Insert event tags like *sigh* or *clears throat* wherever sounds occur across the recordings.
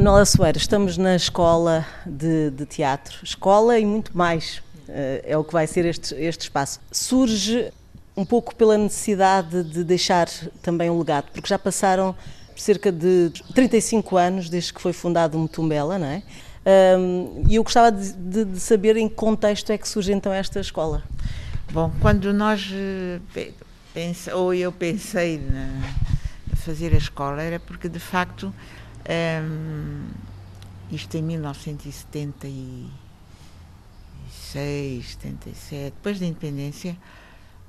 Manuela Soeira, estamos na escola de, de teatro. Escola e muito mais uh, é o que vai ser este, este espaço. Surge um pouco pela necessidade de deixar também um legado, porque já passaram cerca de 35 anos desde que foi fundado o Mutumbela, não é? E eu gostava de, de, saber em que contexto é que surge então esta escola. Bom, quando nós eh, ou eu pensei na fazer a escola era porque de facto um, isto em 1976, 77, depois da independência,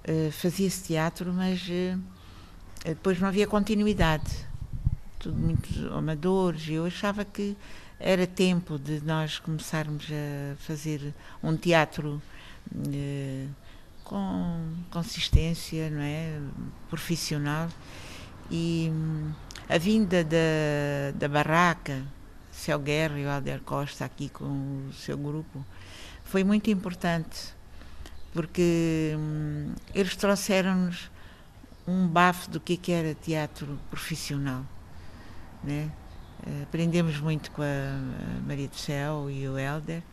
uh, fazia-se teatro, mas uh, depois não havia continuidade. Tudo muito amadores, e eu achava que era tempo de nós começarmos a fazer um teatro uh, com consistência, não é? Profissional. E hum, a vinda da, da barraca, Céu Guerra e o Alder Costa aqui com o seu grupo, foi muito importante, porque hum, eles trouxeram-nos um bafo do que, que era teatro profissional. Né? Aprendemos muito com a Maria do Céu e o Helder.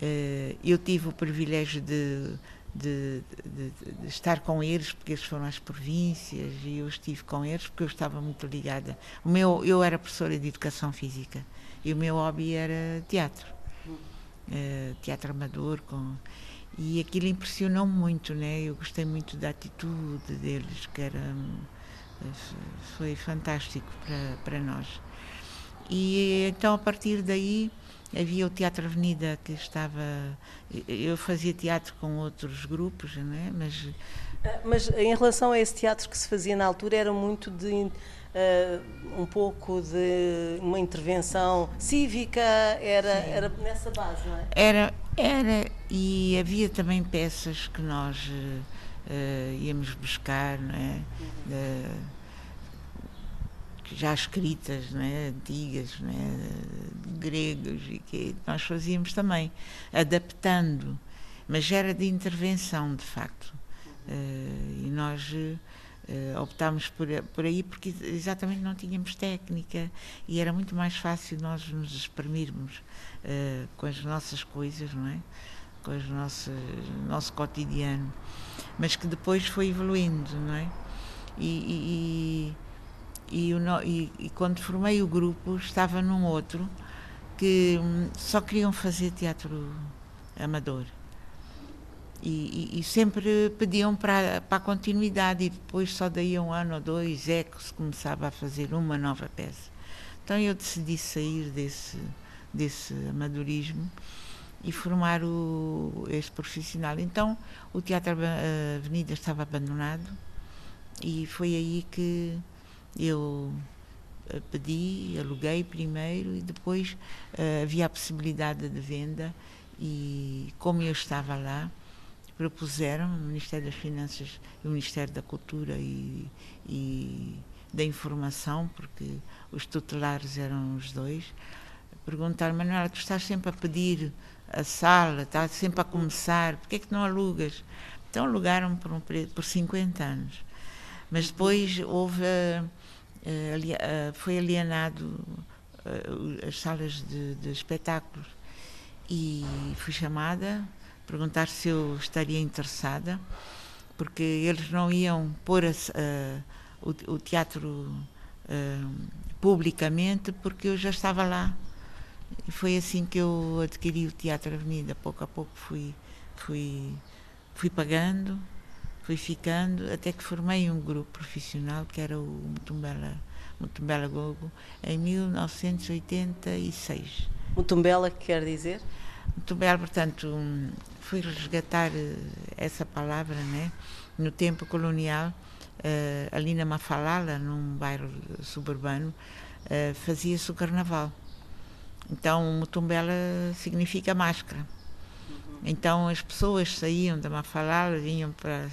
Eh, eu tive o privilégio de de, de, de, estar com eles, porque eles foram às províncias e eu estive com eles porque eu estava muito ligada. O meu, eu era professora de educação física e o meu hobby era teatro, uh, teatro amador. Com, e aquilo impressionou muito, né? Eu gostei muito da atitude deles, que era foi fantástico para, para nós. E então a partir daí havia o Teatro Avenida que estava. Eu fazia teatro com outros grupos, né? mas. Ah, mas em relação a esse teatro que se fazia na altura, era muito de. Uh, um pouco de uma intervenção cívica, era, era nessa base, não é? Era, era, e havia também peças que nós uh, íamos buscar, não é? Uhum já escritas, né, antigas, né, gregos, e que nós fazíamos também, adaptando, mas era de intervenção, de facto. Uh, e nós uh, optámos por, por aí porque exatamente não tínhamos técnica e era muito mais fácil nós nos exprimirmos uh, com as nossas coisas, não é? Com o nosso cotidiano, mas que depois foi evoluindo, não é? e, e e, e, e, quando formei o grupo estava num outro que hum, só queriam fazer teatro amador. E, e, sempre pediam para, para a continuidade e depois só daí um ano ou dois é que se começava a fazer uma nova peça. Então eu decidi sair desse desse amadorismo e formar o, este profissional. Então o Teatro Avenida estava abandonado e foi aí que eu eh, pedi, aluguei primeiro e depois uh, havia a possibilidade de venda e como eu estava lá, propuseram o Ministério das Finanças e o Ministério da Cultura e, e da Informação, porque os tutelares eram os dois, perguntaram, Manuela, tu estás sempre a pedir a sala, estás sempre a começar, porquê é que não alugas? Então alugaram por, um, por 50 anos. Mas depois houve uh, foi alienado uh, as salas de, de, espetáculos e fui chamada perguntar se eu estaria interessada porque eles não iam pôr a, o, o, teatro publicamente porque eu já estava lá. E foi assim que eu adquiri o Teatro Avenida. Pouco a pouco fui fui fui pagando fui ficando até que formei um grupo profissional que era o Mutumbela, Mutumbela Gogo em 1986. Mutumbela quer dizer? Mutumbela, portanto, fui resgatar eh, essa palavra, né? No tempo colonial, uh, ali na Mafalala, num bairro suburbano, uh, fazia-se o carnaval. Então, Mutumbela significa máscara. Uhum. Então, as pessoas saíam da Mafalala, vinham para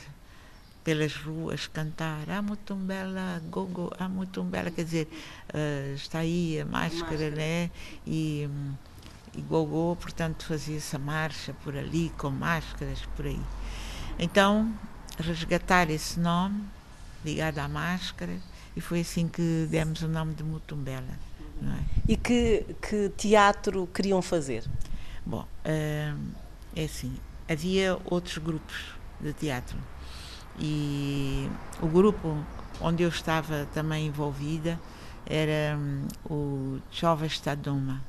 pelas ruas cantar a Mutumbela, Gogo, a Mutumbela, quer dizer, uh, está aí a máscara, máscara. né? E, e Gogo, portanto, fazia essa marcha por ali, com máscaras por aí. Então, resgatar esse nome ligado à máscara, e foi assim que demos o nome de Mutumbela. não é? E que, que teatro queriam fazer? Bom, é assim, havia outros grupos de teatro e o grupo onde eu estava também envolvida era um, o Chova Estadoma,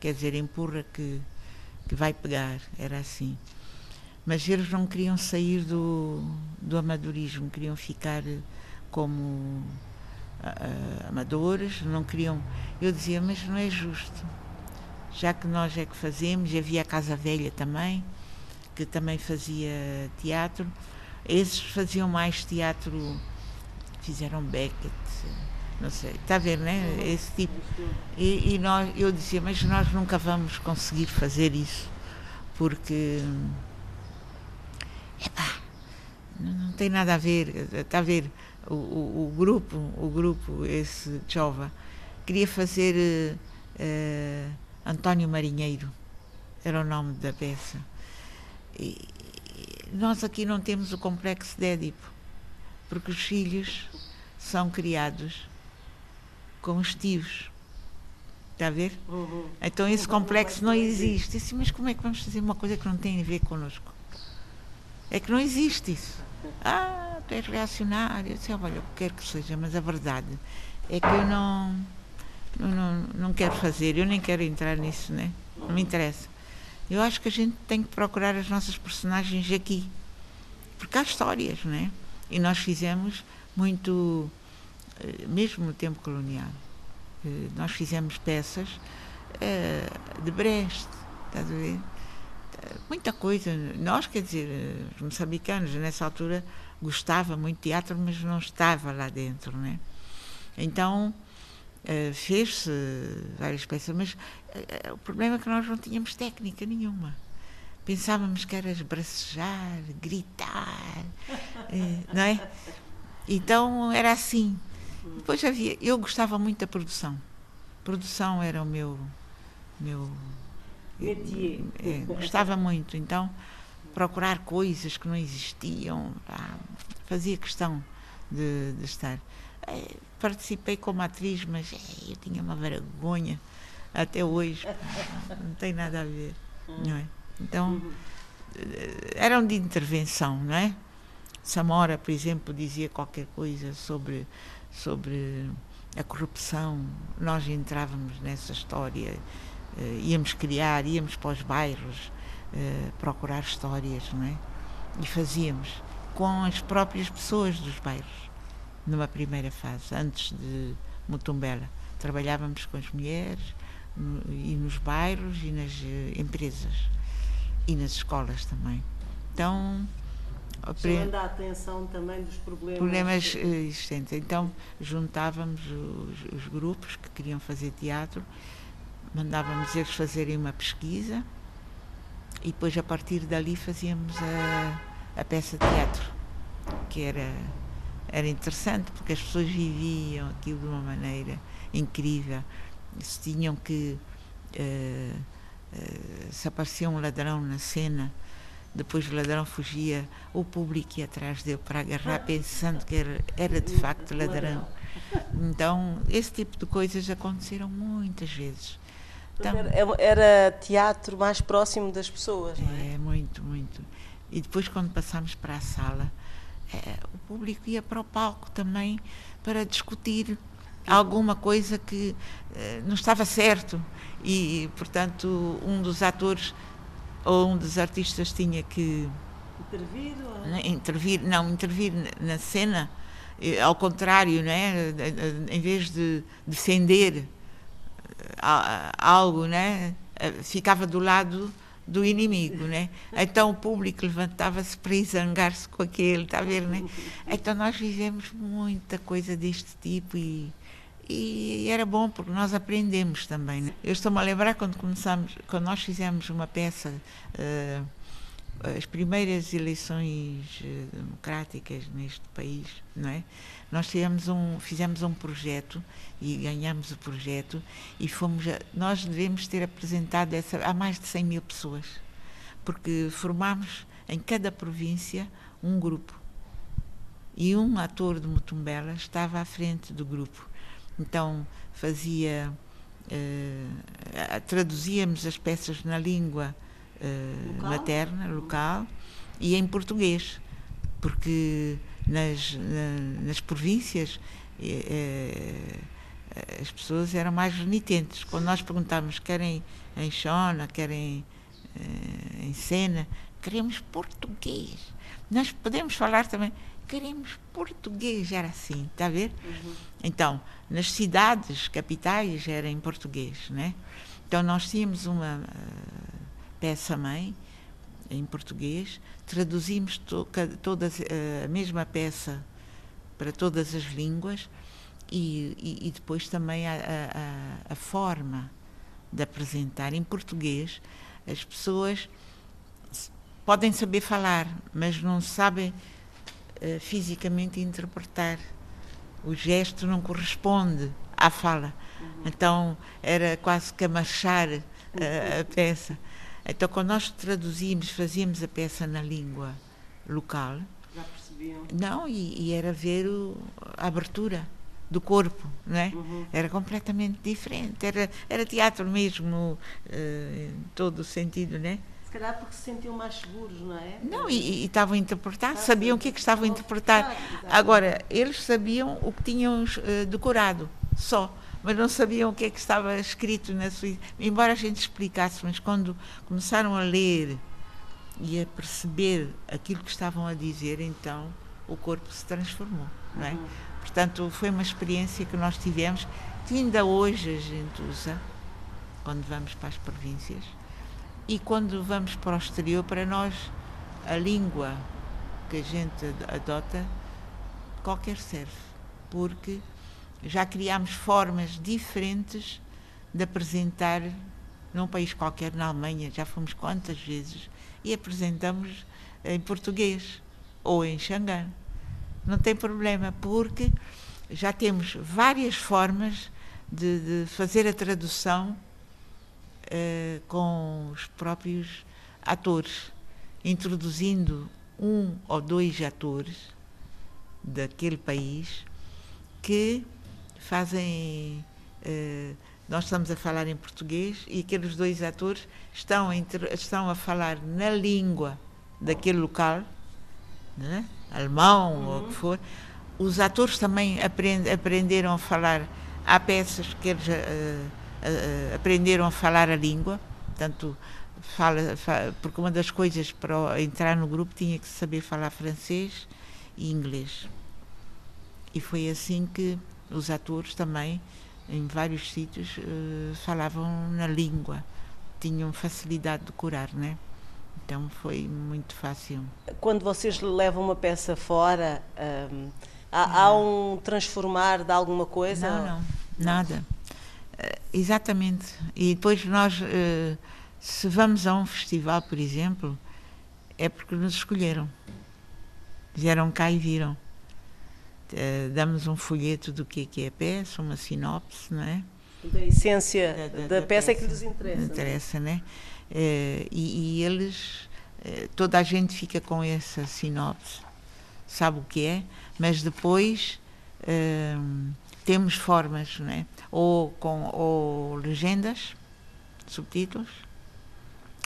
quer dizer, empurra que, que vai pegar, era assim. Mas eles não queriam sair do, do amadorismo, queriam ficar como uh, amadores, não queriam. Eu dizia, mas não é justo, já que nós é que fazemos, havia a Casa Velha também, que também fazia teatro, esses faziam mais teatro, fizeram Beckett, não sei, está a ver, né? Esse tipo. E, e, nós, eu dizia, mas nós nunca vamos conseguir fazer isso, porque. Epá, não, não tem nada a ver, está a ver, o, o, o, grupo, o grupo, esse Chova, queria fazer uh, uh, António Marinheiro, era o nome da peça. E, nós aqui não temos o complexo de Édipo, porque os filhos são criados com os tios. Está a ver? Então esse complexo não existe. Disse, mas como é que vamos fazer uma coisa que não tem a ver connosco? É que não existe isso. Ah, tu és reacionário. Eu disse, olha, o que quer que seja, mas a verdade é que eu não, não, não quero fazer, eu nem quero entrar nisso, né? Não me interessa. Eu acho que a gente tem que procurar as nossas personagens aqui. Porque há histórias, né? E nós fizemos muito, eh, mesmo no tempo colonial, eh, nós fizemos peças eh, de Brest, estás a ver? Muita coisa. Nós, quer dizer, os moçambicanos, nessa altura, gostava muito de teatro, mas não estava lá dentro, né? Então, fez-se várias peças, mas o problema é que nós não tínhamos técnica nenhuma. Pensávamos que era esbracejar, gritar, uh, *laughs* não é? Então era assim. Depois havia. Eu gostava muito da produção. Produção era o meu. meu é, gostava muito. Então, procurar coisas que não existiam, fazia questão de, de estar. É, participei como atriz, mas é, eu tinha uma vergonha até hoje. Não tem nada a ver. Não é? Então, eh, eram de intervenção, não é? Samora, por exemplo, dizia qualquer coisa sobre, sobre a corrupção. Nós entrávamos nessa história, uh, íamos criar, íamos para os bairros uh, procurar histórias, não é? E fazíamos com as próprias pessoas dos bairros numa primeira fase, antes de Mutumbela. Trabalhávamos com as mulheres no, e nos bairros e nas uh, empresas e nas escolas também. Então, chamando a atenção também dos problemas, problemas que... existentes. Então, juntávamos os, os, grupos que queriam fazer teatro, mandávamos eles fazerem uma pesquisa e depois, a partir dali, fazíamos a, a peça de teatro, que era era interessante porque as pessoas viviam aquilo de uma maneira incrível. Se tinham que. Uh, uh, se aparecia um ladrão na cena, depois o ladrão fugia, o público ia atrás dele para agarrar, pensando que era, era de facto ladrão. Então, esse tipo de coisas aconteceram muitas vezes. Então, era, era, teatro mais próximo das pessoas, não é? É, muito, muito. E depois, quando passámos para a sala, é, o público ia para o palco também para discutir alguma coisa que eh, não estava certo e, portanto, um dos atores ou um dos artistas tinha que intervir, ou... Né, intervir não intervir na cena eh, ao contrário né em vez de defender eh, algo né ficava do lado do inimigo, né? Então o público levantava-se para zangar-se com aquele, está a ver, né? Então nós vivemos muita coisa deste tipo e, e era bom porque nós aprendemos também. Né? Eu estou-me a lembrar quando começamos, quando nós fizemos uma peça, uh, as primeiras eleições uh, democráticas neste país, não é? Nós fizemos um, fizemos um projeto e ganhamos o projeto e fomos a, nós devemos ter apresentado essa a mais de 100 mil pessoas, porque formámos em cada província um grupo e um ator de Mutumbela estava à frente do grupo. Então fazia uh, traduzíamos as peças na língua uh, local? materna, local, e em português, porque nas, na, nas províncias uh, as pessoas eram mais renitentes. Quando nós perguntávamos querem em Xona, querem em cena, queremos português. Nós podemos falar também, queremos português, era assim, está a ver? Uhum. Então, nas cidades capitais era em português, né? Então nós tínhamos uma uh, peça-mãe em português, traduzimos to, todas, uh, a mesma peça para todas as línguas e, e, e depois também a, a, a, forma de apresentar em português. As pessoas podem saber falar, mas não sabem uh, fisicamente interpretar o gesto não corresponde à fala. Uhum. Então era quase que a marchar uh, a peça. Então quando nós traduzíamos, fazíamos a peça na língua local. Já percebiam? Não, e, e era ver o, a abertura do corpo, não é? Uhum. Era completamente diferente. Era, era teatro mesmo, uh, em todo o sentido, não é? Calhar porque se sentiam mais seguros, não é? Não, e, e estavam a interpretar, sabiam o que é que estavam a interpretar. Agora, eles sabiam o que tinham uh, decorado, só, mas não sabiam o que é que estava escrito na sua. Embora a gente explicasse, mas quando começaram a ler e a perceber aquilo que estavam a dizer, então o corpo se transformou, não é? Uhum. Portanto, foi uma experiência que nós tivemos, que ainda hoje a gente usa, quando vamos para as províncias e quando vamos para o exterior, para nós, a língua que a gente adota, qualquer serve, porque já criámos formas diferentes de apresentar num país qualquer, na Alemanha, já fomos quantas vezes, e apresentamos em português ou em xangã. Não tem problema, porque já temos várias formas de, de fazer a tradução uh, com os próprios atores, introduzindo um ou dois atores daquele país que fazem. Uh, nós estamos a falar em português e aqueles dois atores estão a, estão a falar na língua daquele local, né? alemão uhum. ou o que for. Os atores também aprend, aprenderam a falar. Há peças que eles. Uh, aprenderam a falar a língua, portanto, fala, fala, porque uma das coisas para entrar no grupo tinha que saber falar francês e inglês. E foi assim que os atores também, em vários sítios, uh, falavam na língua, tinham facilidade de curar, né? Então foi muito fácil. Quando vocês levam uma peça fora, um, há, há, um transformar de alguma coisa? Não, não, nada. Eh, exatamente. E depois nós, uh, se vamos a um festival, por exemplo, é porque nos escolheram. Vieram cá e viram. Uh, damos um folheto do que é, que é a peça, uma sinopse, não é? Da essência da, da, da, da peça, peça, é que lhes interessa. Interessa, né? Uh, e, e, eles, toda a gente fica com essa sinopse, sabe o que é, mas depois temos formas, não é? Ou com ou legendas, subtítulos,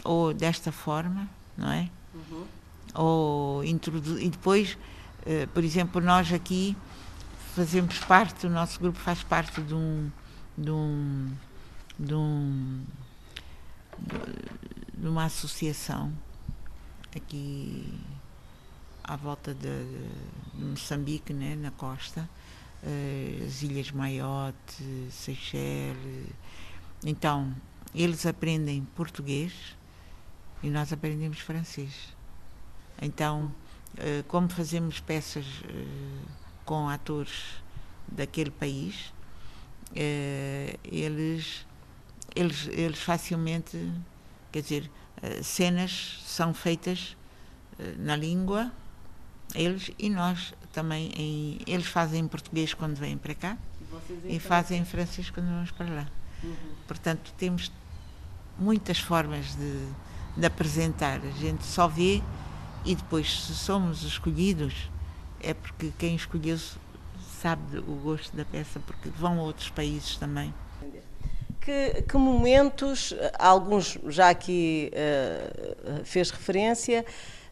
ou desta forma, não é? Uhum. Ou introdu e depois, uh, por exemplo, nós aqui fazemos parte, o nosso grupo faz parte de um de um de, um, de uma associação aqui à volta de, de Moçambique, né, na costa, as Ilhas Maiote, Seychelles. Então, eles aprendem português e nós aprendemos francês. Então, uh, como fazemos peças uh, com atores daquele país, eles, eles, eles facilmente, quer dizer, cenas são feitas na língua eles e nós também em, eles fazem em português quando vêm para cá e, e fazem em francês quando vamos para lá. Uhum. Portanto, temos muitas formas de, de apresentar. A gente só vê e depois, se somos escolhidos, é porque quem escolheu sabe o gosto da peça, porque vão a outros países também. Que, que momentos, alguns já aqui uh, fez referência,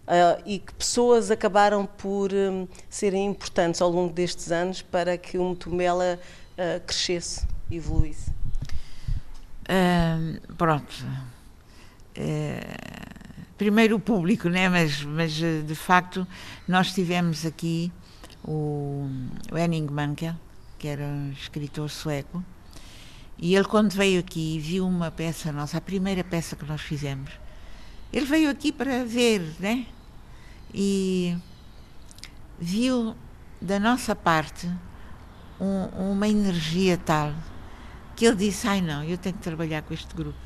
uh, e que pessoas acabaram por um, serem importantes ao longo destes anos para que o Mutumela uh, crescesse, evoluísse? pronto. primeiro o público, né? mas, mas de facto nós tivemos aqui o, o Henning Mankell, que era um escritor sueco, e ele quando veio aqui viu uma peça nossa, a primeira peça que nós fizemos, ele veio aqui para ver, né? E viu da nossa parte um, uma energia tal que ele disse: Ai não, eu tenho que trabalhar com este grupo.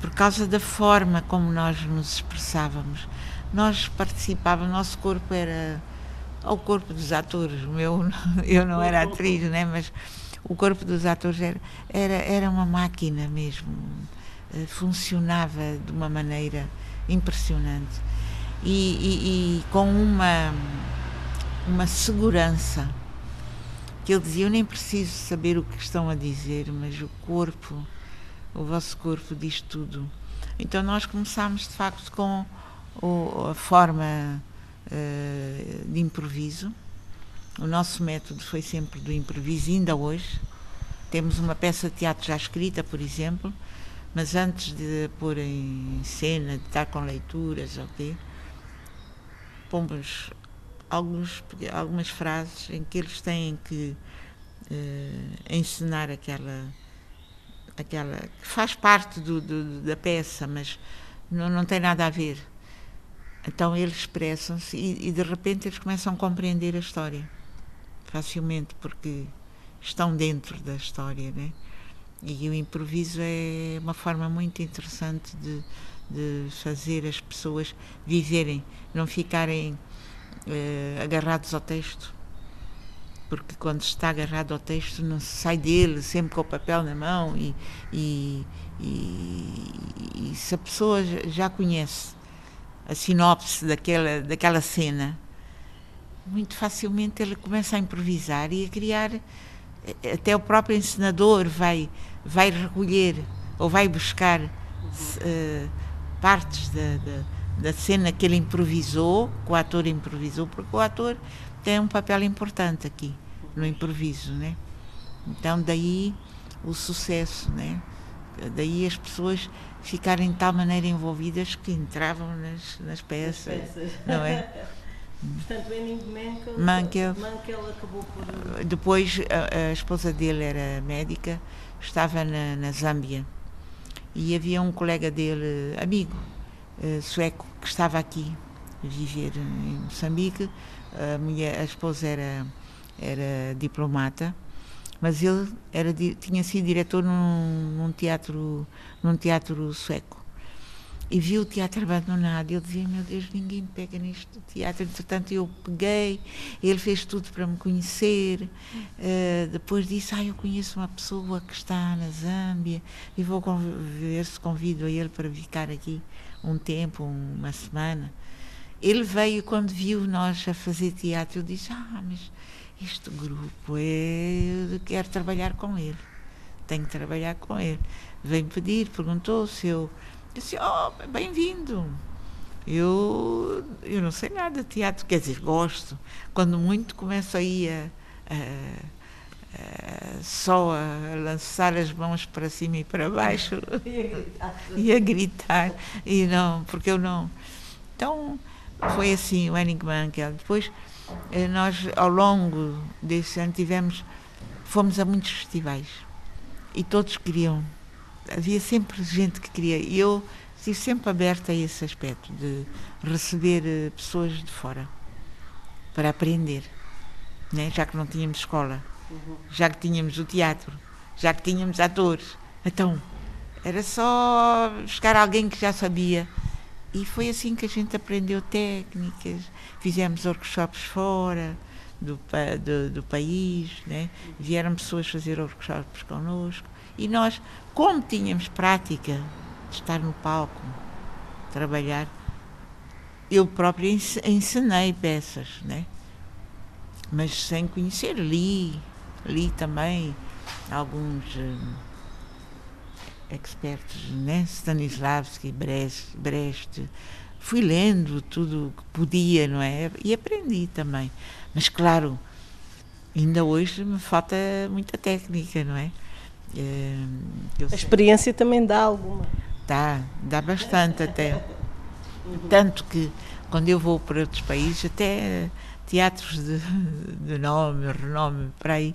Por causa da forma como nós nos expressávamos. Nós participávamos, nosso corpo era o corpo dos atores. O meu, *laughs* eu não era atriz, né? mas o corpo dos atores era, era, era uma máquina mesmo. Eh, funcionava de uma maneira impressionante e, e, e com uma, uma segurança que ele dizia, eu nem preciso saber o que estão a dizer, mas o corpo, o vosso corpo diz tudo. Então nós começámos de facto com o, a forma uh, de improviso. O nosso método foi sempre do improviso, ainda hoje. Temos uma peça de teatro já escrita, por exemplo, mas antes de pôr em cena, de estar com leituras, ok? Pomos alguns, algumas frases em que eles têm que uh, ensinar aquela aquela que faz parte do, do, da peça, mas não, não tem nada a ver. Então eles expressam-se e, e, de repente eles começam a compreender a história facilmente porque estão dentro da história, né? E o improviso é uma forma muito interessante de de fazer as pessoas viverem, não ficarem eh, agarrados ao texto. Porque quando se está agarrado ao texto não se sai dele, sempre com o papel na mão e, e, e, e se a pessoa já conhece a sinopse daquela, daquela cena, muito facilmente ele começa a improvisar e a criar eh, até o próprio encenador vai vai recolher ou vai buscar uh, partes da, da, da cena que ele improvisou, que o ator improvisou, porque o ator tem um papel importante aqui no improviso, né? Então daí o sucesso, né? Daí as pessoas ficarem de tal maneira envolvidas que entravam nas, nas peças, peças. não é? Portanto, Henning Mankel, Mankel, Mankel acabou por... Depois a, a, esposa dele era médica, estava na, na Zâmbia e havia um colega dele, amigo, sueco, que estava aqui a viver em Moçambique. A, mulher, a esposa era, era diplomata, mas ele era, tinha sido diretor num, num, teatro, num teatro sueco e viu o teatro abandonado. Ele dizia: Meu Deus, ninguém me pega neste teatro. Entretanto, eu peguei, ele fez tudo para me conhecer. Uh, depois disse: Ah, eu conheço uma pessoa que está na Zâmbia e vou ver se convido a ele para ficar aqui um tempo, uma semana. Ele veio quando viu nós a fazer teatro. Eu disse: Ah, mas este grupo é. Eu quero trabalhar com ele. Tenho que trabalhar com ele. Vem pedir, perguntou se eu disse, oh, bem-vindo. Eu, eu não sei nada de teatro, quer dizer, gosto. Quando muito começo aí a, a, só a lançar as mãos para cima e para baixo *laughs* *laughs* e a gritar. E não, porque eu não. Então, foi assim o Henning Mankell. Depois, eh, nós, ao longo desse ano, tivemos, fomos a muitos festivais e todos queriam havia sempre gente que queria. E eu estive sempre aberta a esse aspecto, de receber eh, pessoas de fora para aprender, né? já que não tínhamos escola, já que tínhamos o teatro, já que tínhamos atores. Então, era só buscar alguém que já sabia. E foi assim que a gente aprendeu técnicas, fizemos workshops fora do, do, do país, né? vieram pessoas fazer workshops connosco. E nós, como tínhamos prática de estar no palco, trabalhar, eu própria ensinei peças, né? Mas sem conhecer, li, li também alguns, expertos, né? Stanislavski, Brecht, Brecht. Fui lendo tudo o que podia, não é? E aprendi também. Mas, claro, ainda hoje me falta muita técnica, não é? Eh, a experiência também dá alguma? Dá, dá bastante até. Tanto que quando eu vou para outros países, até teatros de, de nome, renome, para aí,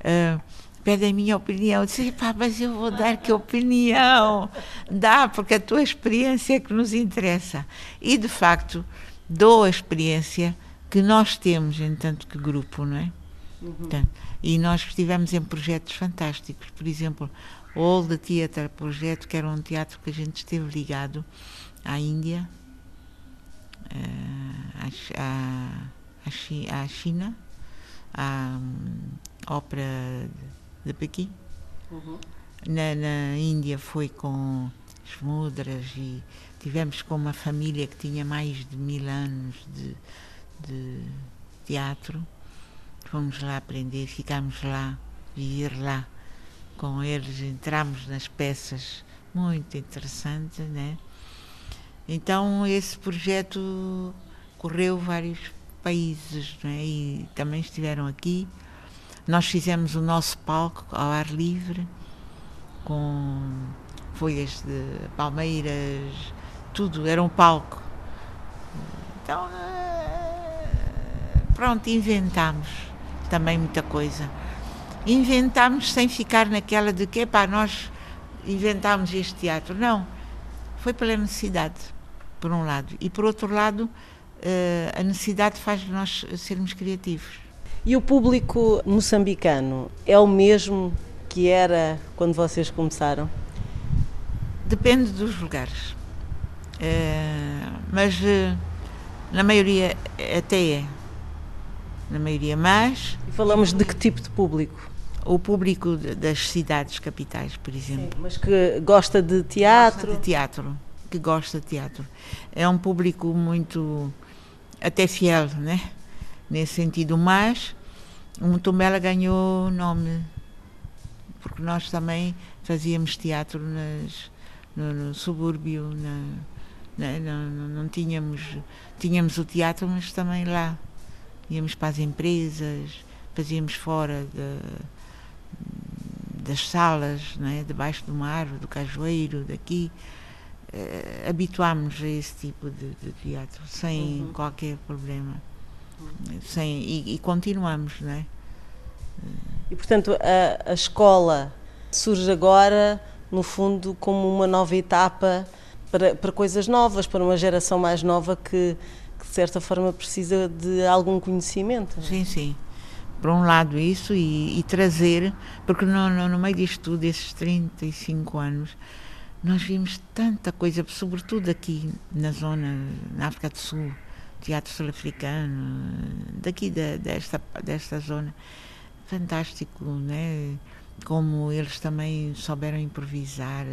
uh, pedem a minha opinião. Disse, pá, mas eu vou dar que opinião? Dá, porque a tua experiência é que nos interessa. E, de facto, dou a experiência que nós temos, entanto que grupo, não é? Uhum. e nós estivemos em projetos fantásticos. Por exemplo, o Old Theatre Projeto, que era um teatro que a gente esteve ligado à Índia, uh, à, à, à China, à Ópera de Pequim. Uhum. Na, na, Índia foi com as mudras e tivemos com uma família que tinha mais de mil anos de, de teatro. Fomos lá aprender, ficámos lá, viver lá com eles, entramos nas peças, muito interessante, né? Então esse projeto correu vários países, né? E também estiveram aqui nós fizemos o nosso palco ao ar livre, com folhas de palmeiras, tudo, era um palco. Então, eh, pronto, inventámos também muita coisa. Inventámos sem ficar naquela de que, pá, nós inventámos este teatro. Não, foi pela necessidade, por um lado. E por outro lado, a necessidade faz nós sermos criativos. E o público moçambicano é o mesmo que era quando vocês começaram? Depende dos lugares. É, mas eh, na maioria até é. Na maioria, mas. E falamos de que tipo de público? O público das cidades capitais, por exemplo. Sim, mas que gosta de teatro? Gosta de teatro, que gosta de teatro. É um público muito. Até fiel, né? nesse sentido, mas o Mutumbela ganhou nome, porque nós também fazíamos teatro nas, no, no subúrbio, na, na, não, não tínhamos, tínhamos o teatro, mas também lá. Íamos para as empresas, fazíamos fora de, das salas, não é? debaixo do mar, do cajueiro, daqui. Uh, habituámos a esse tipo de, de teatro, sem uhum. qualquer problema sem, e, e continuamos, não é? E portanto a, a escola surge agora, no fundo, como uma nova etapa para, para coisas novas, para uma geração mais nova que, que, de certa forma precisa de algum conhecimento. É? Sim, sim. Por um lado isso e, e trazer, porque no, no, no, meio disto tudo, esses 35 anos, nós vimos tanta coisa, sobretudo aqui na zona, na África do Sul, teatro sul-africano, daqui da, desta, desta zona. Fantástico, né? Como eles também souberam improvisar,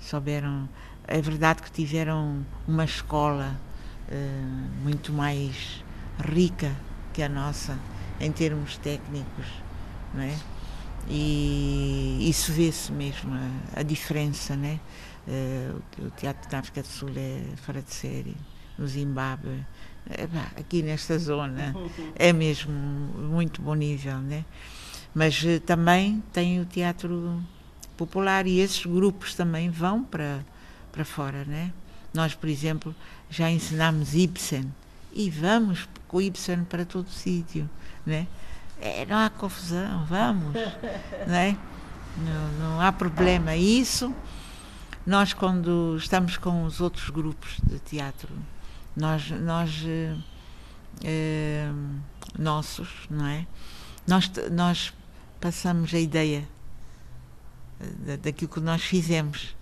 souberam. É verdade que tiveram uma escola uh, muito mais rica que a nossa em termos técnicos, não é? E isso vê-se mesmo, a, a, diferença, né? Uh, o teatro da África do Sul é fora de série, no Zimbábue é, aqui nesta zona é mesmo muito bom nível, né? Mas uh, também tem o teatro popular e esses grupos também vão para para fora, né? Nós, por exemplo, já ensinamos Ibsen e vamos com Ibsen para todo sítio, né? É, não há confusão, vamos, *laughs* né? Não, não há problema. Isso, nós quando estamos com os outros grupos de teatro nós, nós eh, eh, nossos, não é? Nós, nós passamos a ideia eh, daquilo que nós fizemos,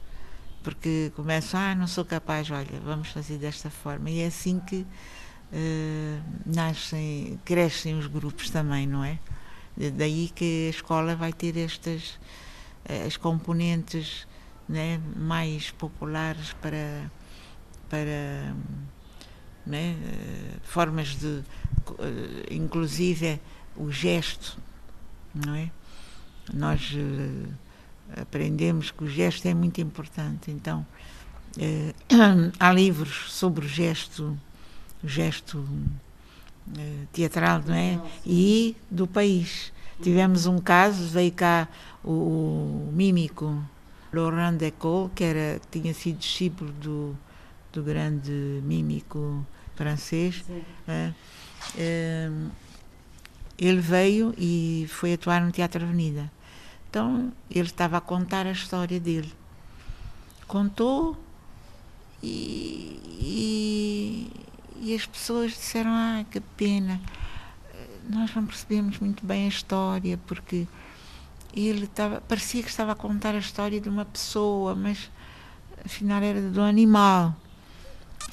porque começam, ah, não sou capaz, olha, vamos fazer desta forma. E é assim que nascem, crescem os grupos também, não é? Daí que a escola vai ter estas as componentes né, mais populares para, para né? formas de, eh, inclusive o gesto, não é? Nós uh, aprendemos que o gesto é muito importante. Então, eh, *clears throat* há livros sobre o gesto, gesto eh, teatral, não é? E do país. Tivemos um caso, veio cá o, o mímico Laurent Decaux, que era, tinha sido discípulo do, do grande mímico francês. É, é, ele veio e foi atuar no Teatro Avenida. Então ele estava a contar a história dele. Contou e, e, e as pessoas disseram: Ah, que pena, nós não percebemos muito bem a história, porque ele estava, parecia que estava a contar a história de uma pessoa, mas afinal era do animal.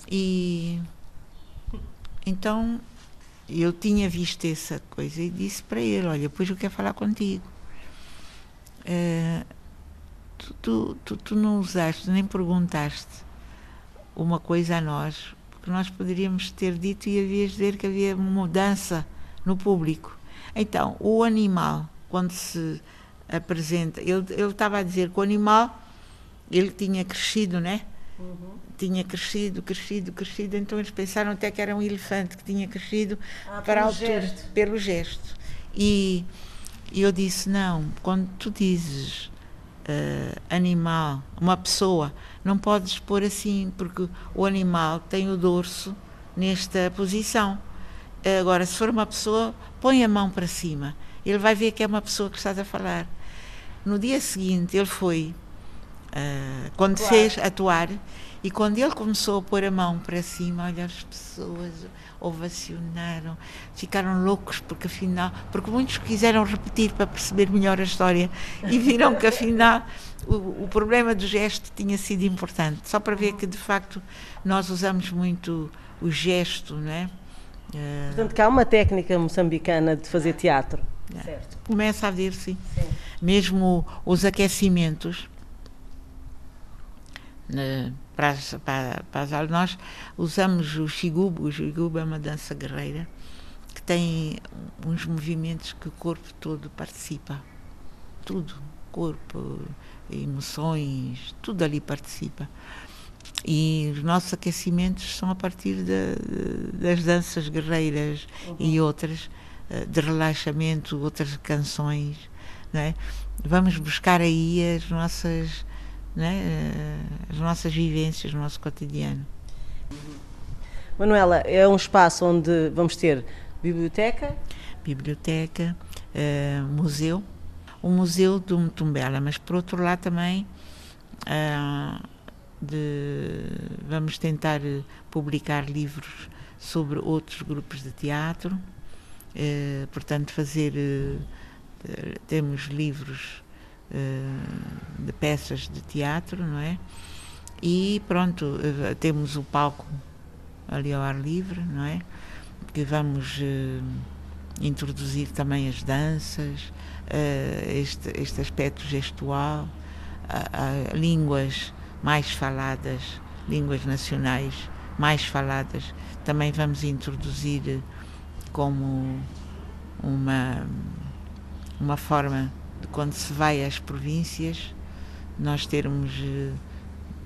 E então eu tinha visto essa coisa e disse para ele: Olha, depois eu quero falar contigo. Uh, tu, tu, tu, tu, não usaste, nem perguntaste uma coisa a nós, porque nós poderíamos ter dito e havias de ver que havia mudança no público. Então, o animal, quando se apresenta. Ele, ele estava a dizer que o animal, ele tinha crescido, né? Uhum. Tinha crescido, crescido, crescido, então eles pensaram até que era um elefante que tinha crescido ah, para a altura, gesto. pelo gesto. E eu disse: não, quando tu dizes uh, animal, uma pessoa, não podes pôr assim, porque o animal tem o dorso nesta posição. Agora, se for uma pessoa, põe a mão para cima. Ele vai ver que é uma pessoa que estás a falar. No dia seguinte, ele foi, uh, quando claro. fez atuar, e quando ele começou a pôr a mão para cima, olha, as pessoas ovacionaram, ficaram loucos, porque afinal, porque muitos quiseram repetir para perceber melhor a história e viram que afinal o, o problema do gesto tinha sido importante, só para ver que de facto nós usamos muito o gesto, não é? Portanto, que há uma técnica moçambicana de fazer teatro. É. Certo. Começa a ver, sim. sim. Mesmo os aquecimentos para, as, para, para as aulas, nós usamos o xigubo. O xigubo é uma dança guerreira que tem uns movimentos que o corpo todo participa. Tudo. Corpo, emoções, tudo ali participa. E os nossos aquecimentos são a partir de, de, das danças guerreiras uhum. e outras eh, de relaxamento, outras canções, é? Vamos buscar aí as nossas, é? as nossas vivências, o nosso cotidiano. Manuela, é um espaço onde vamos ter biblioteca? Biblioteca, uh, museu, o Museu do Mutumbela, mas por outro lado também uh, de, vamos tentar publicar livros sobre outros grupos de teatro, eh, portanto, fazer. Eh, temos livros eh, de peças de teatro, não é? E pronto, temos o palco ali ao ar livre, não é? Que vamos introduzir também as danças, este, este aspecto gestual, línguas mais faladas, línguas nacionais mais faladas. Também vamos introduzir como uma, uma forma quando se vai às províncias nós termos uh,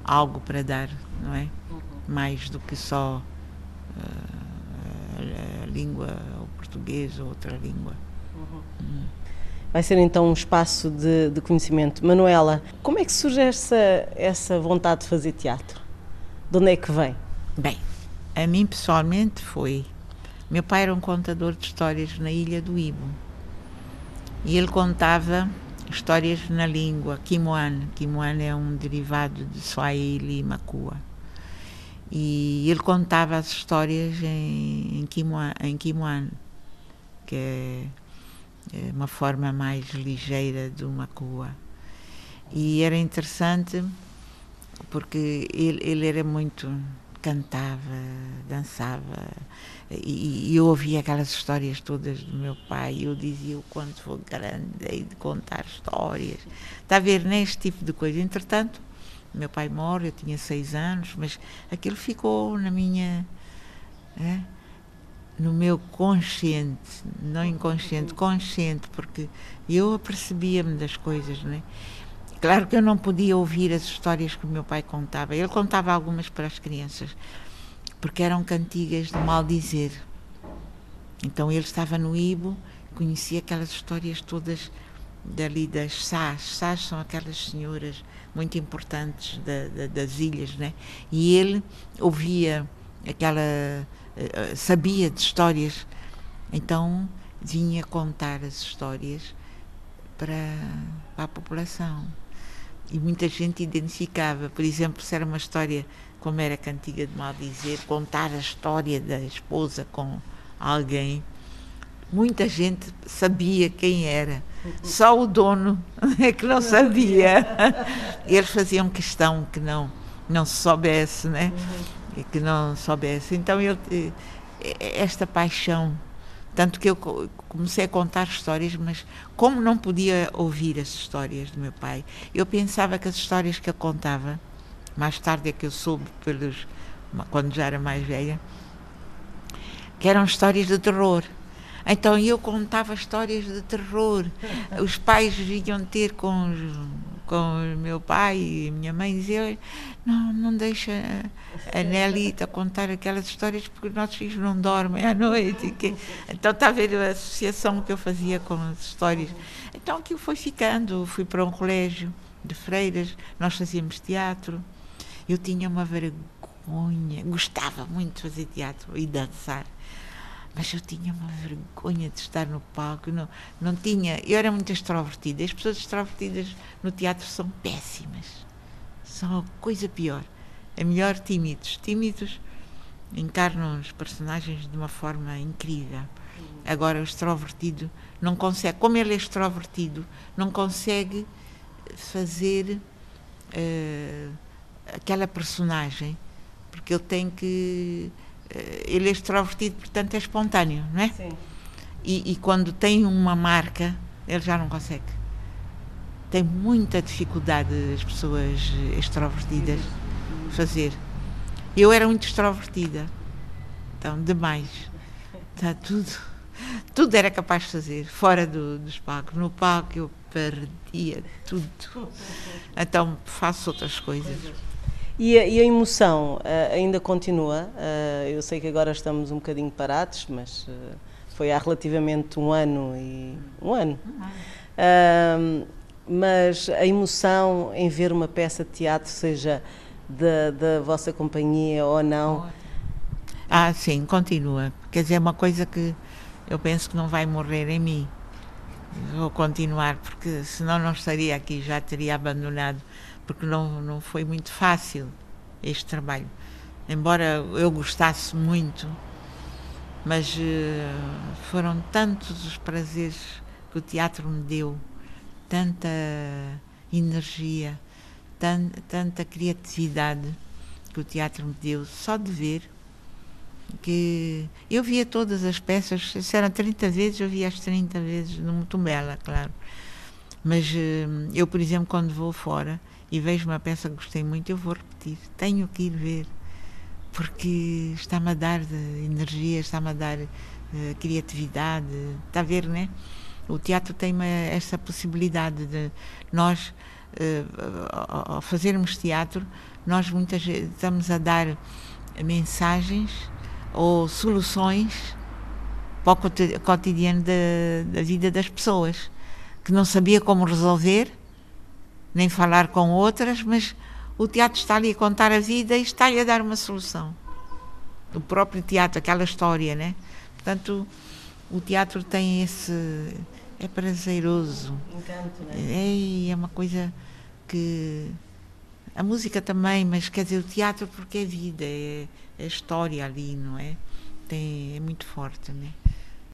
algo para dar, não é? Uhum. Mais do que só uh, a, a, língua, o português ou outra língua. Uhum. Uhum. Vai ser então um espaço de, de, conhecimento. Manuela, como é que surge essa, essa vontade de fazer teatro? De onde é que vem? Bem, a mim pessoalmente foi meu pai era um contador de histórias na Ilha do Ibo. E ele contava histórias na língua Kimoan. Kimoan é um derivado de Swahili e Makua. E ele contava as histórias em, em, Kimoan, em que é, é uma forma mais ligeira do Makua. E era interessante porque ele, ele era muito cantava, dançava, e, e, eu ouvia aquelas histórias todas do meu pai, e eu dizia o quanto for grande, hei de contar histórias. Está a ver neste tipo de coisa. Entretanto, meu pai morre, eu tinha seis anos, mas aquilo ficou na minha. É, no meu consciente, não inconsciente, consciente, porque eu apercebia-me das coisas, não é? Claro que eu não podia ouvir as histórias que o meu pai contava. Ele contava algumas para as crianças, porque eram cantigas de mal dizer. Então ele estava no Ibo, conhecia aquelas histórias todas dali das Sás. Sás são aquelas senhoras muito importantes da, da, das ilhas, né? E ele ouvia aquela, uh, sabia de histórias, então vinha contar as histórias para, para a população. E muita gente identificava, por exemplo, se era uma história como era cantiga de mal dizer, contar a história da esposa com alguém, muita gente sabia quem era. Só o dono *laughs* é que não sabia. Eles faziam questão que não não se soubesse, né? Que não soubesse. Então eu eh, esta paixão, tanto que eu comecei a contar histórias, mas como não podia ouvir as histórias do meu pai, eu pensava que as histórias que ele contava, mais tarde é que eu soube pelos quando já era mais velha, que eram histórias de terror. Então eu contava histórias de terror. *laughs* Os pais vinham ter com, com o meu pai e minha mãe diziam, não, não deixa a Nelita contar aquelas histórias porque os nossos filhos não dormem à noite. Então está a ver a associação que eu fazia com as histórias. Então aquilo foi ficando, fui para um colégio de freiras, nós fazíamos teatro. Eu tinha uma vergonha, gostava muito de fazer teatro e dançar mas eu tinha uma vergonha de estar no palco, não, não tinha, eu era muito extrovertida, as pessoas extrovertidas no teatro são péssimas, são a coisa pior, é melhor tímidos, tímidos encarnam os personagens de uma forma incrível, agora o extrovertido não consegue, como ele é extrovertido, não consegue fazer uh, aquela personagem, porque ele tem que eh, ele é extrovertido, portanto é espontâneo, não é? Sim. E, e, quando tem uma marca, ele já não consegue. Tem muita dificuldade as pessoas extrovertidas fazer. Eu era muito extrovertida, então demais. Está tudo, tudo era capaz de fazer, fora do, dos palcos. No palco eu perdia tudo. *laughs* Então faço outras coisas. E a, e a emoção uh, ainda continua? Uh, eu sei que agora estamos um bocadinho parados, mas uh, foi há relativamente um ano e um ano. mas a emoção em ver uma peça de teatro, seja da, da vossa companhia ou não? Ah, sim, continua. Quer dizer, é uma coisa que eu penso que não vai morrer em mim. Vou continuar, porque senão não estaria aqui, já teria abandonado porque não, não foi muito fácil este trabalho. Embora eu gostasse muito, mas uh, foram tantos os prazeres que o teatro me deu, tanta energia, tan, tanta criatividade que o teatro me deu, só de ver que eu via todas as peças, se eram 30 vezes, eu via as 30 vezes no Mutumbela, claro. Mas uh, eu, por exemplo, quando vou fora, e vejo uma peça que gostei muito, eu vou repetir. Tenho que ir ver, porque está-me a dar energia, está-me a dar uh, criatividade. Está a ver, né? O teatro tem uma, essa possibilidade de nós, uh, ao fazermos teatro, nós muitas vezes estamos a dar mensagens ou soluções para o cotidiano da, da vida das pessoas que não sabia como resolver nem falar com outras, mas o teatro está ali a contar a vida e está-lhe a dar uma solução. O próprio teatro, aquela história, né? Portanto, o teatro tem esse. é prazeroso. Encanto, né? É, é uma coisa que. A música também, mas quer dizer, o teatro porque é vida, é, é história ali, não é? Tem, é muito forte, né?